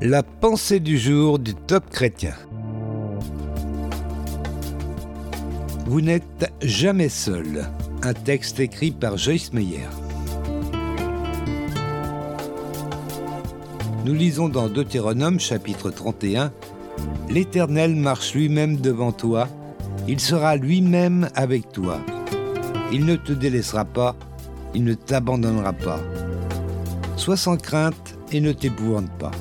La pensée du jour du top chrétien. Vous n'êtes jamais seul. Un texte écrit par Joyce Meyer. Nous lisons dans Deutéronome chapitre 31 L'Éternel marche lui-même devant toi, il sera lui-même avec toi. Il ne te délaissera pas, il ne t'abandonnera pas. Sois sans crainte et ne t'épouvante pas.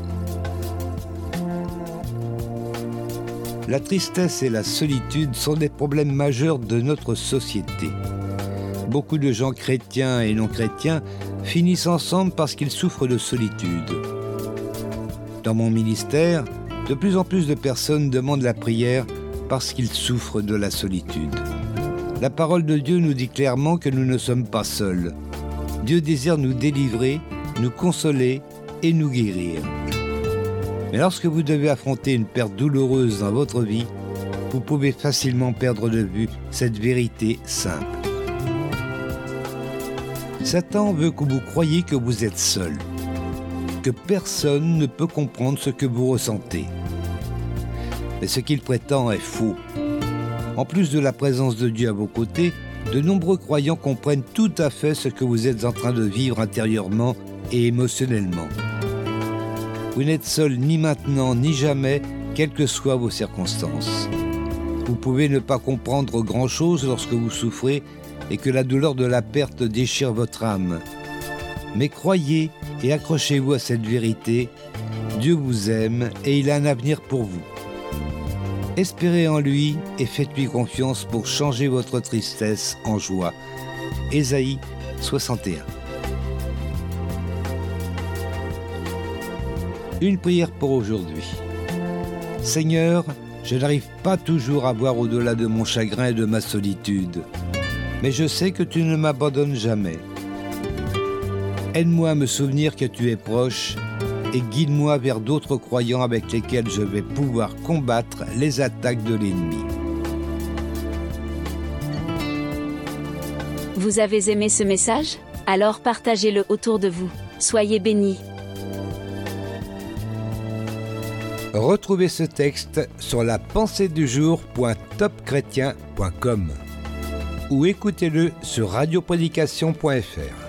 La tristesse et la solitude sont des problèmes majeurs de notre société. Beaucoup de gens chrétiens et non chrétiens finissent ensemble parce qu'ils souffrent de solitude. Dans mon ministère, de plus en plus de personnes demandent la prière parce qu'ils souffrent de la solitude. La parole de Dieu nous dit clairement que nous ne sommes pas seuls. Dieu désire nous délivrer, nous consoler et nous guérir. Mais lorsque vous devez affronter une perte douloureuse dans votre vie, vous pouvez facilement perdre de vue cette vérité simple. Satan veut que vous croyiez que vous êtes seul, que personne ne peut comprendre ce que vous ressentez. Mais ce qu'il prétend est faux. En plus de la présence de Dieu à vos côtés, de nombreux croyants comprennent tout à fait ce que vous êtes en train de vivre intérieurement et émotionnellement. Vous n'êtes seul ni maintenant ni jamais, quelles que soient vos circonstances. Vous pouvez ne pas comprendre grand-chose lorsque vous souffrez et que la douleur de la perte déchire votre âme. Mais croyez et accrochez-vous à cette vérité, Dieu vous aime et il a un avenir pour vous. Espérez en lui et faites-lui confiance pour changer votre tristesse en joie. Ésaïe 61 Une prière pour aujourd'hui. Seigneur, je n'arrive pas toujours à voir au-delà de mon chagrin et de ma solitude, mais je sais que tu ne m'abandonnes jamais. Aide-moi à me souvenir que tu es proche et guide-moi vers d'autres croyants avec lesquels je vais pouvoir combattre les attaques de l'ennemi. Vous avez aimé ce message? Alors partagez-le autour de vous. Soyez bénis. Retrouvez ce texte sur la pensée du jour.topchrétien.com ou écoutez-le sur radioprédication.fr.